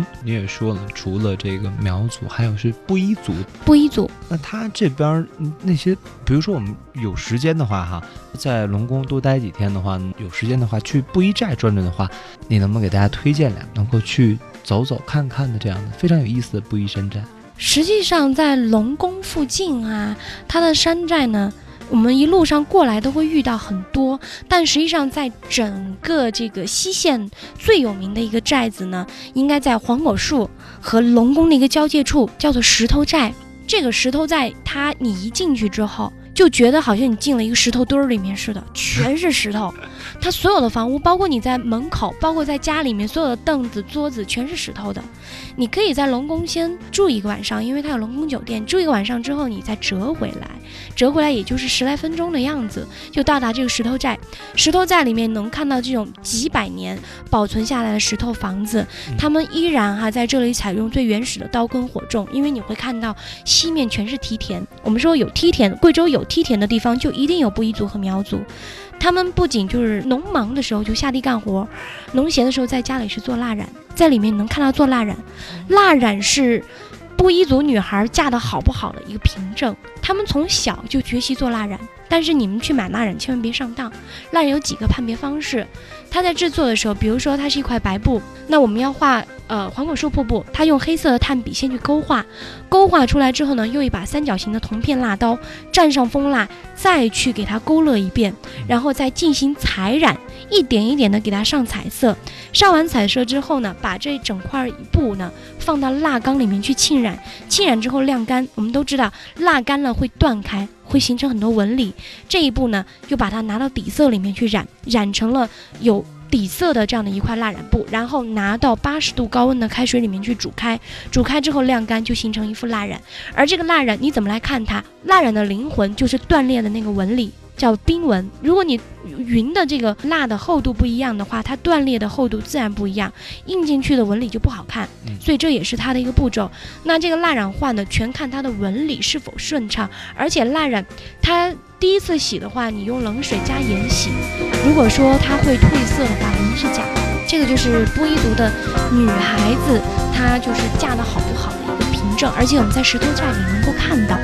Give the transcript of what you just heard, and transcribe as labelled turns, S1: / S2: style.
S1: 哼，你也说了，除了这个苗族，还有是布依族。
S2: 布依族，
S1: 那他这边那些，比如说我们有时间的话，哈，在龙宫多待几天的话，有时间的话去布依寨转转的话，你能不能给大家推荐俩能够去走走看看的这样的非常有意思的布依山寨？
S2: 实际上在龙宫附近啊，它的山寨呢，我们一路上过来都会遇到很多，但实际上在整个这个西线最有名的一个寨子呢，应该在黄果树和龙宫的一个交界处，叫做石头寨。这个石头寨，它你一进去之后，就觉得好像你进了一个石头堆儿里面似的，全是石头。它所有的房屋，包括你在门口，包括在家里面，所有的凳子、桌子全是石头的。你可以在龙宫先住一个晚上，因为它有龙宫酒店。住一个晚上之后，你再折回来，折回来也就是十来分钟的样子，就到达这个石头寨。石头寨里面能看到这种几百年保存下来的石头房子，他们依然哈在这里采用最原始的刀耕火种，因为你会看到西面全是梯田。我们说有梯田，贵州有梯田的地方就一定有布依族和苗族。他们不仅就是农忙的时候就下地干活，农闲的时候在家里是做蜡染，在里面能看到做蜡染，蜡染是布依族女孩嫁的好不好的一个凭证。他们从小就学习做蜡染，但是你们去买蜡染千万别上当。蜡染有几个判别方式，它在制作的时候，比如说它是一块白布，那我们要画呃黄果树瀑布，它用黑色的炭笔先去勾画，勾画出来之后呢，用一把三角形的铜片蜡刀蘸上蜂蜡，再去给它勾勒一遍，然后再进行彩染，一点一点的给它上彩色。上完彩色之后呢，把这整块布呢放到蜡缸里面去浸染，浸染之后晾干。我们都知道蜡干了会断开，会形成很多纹理。这一步呢，又把它拿到底色里面去染，染成了有底色的这样的一块蜡染布，然后拿到八十度高温的开水里面去煮开，煮开之后晾干，就形成一副蜡染。而这个蜡染你怎么来看它？蜡染的灵魂就是断裂的那个纹理。叫冰纹。如果你云的这个蜡的厚度不一样的话，它断裂的厚度自然不一样，印进去的纹理就不好看。
S1: 嗯
S2: 所以这也是它的一个步骤。那这个蜡染画呢，全看它的纹理是否顺畅，而且蜡染它第一次洗的话，你用冷水加盐洗，如果说它会褪色的话，肯定是假的。这个就是布依族的女孩子，她就是嫁的好不好的一个凭证，而且我们在石头寨里能够看到。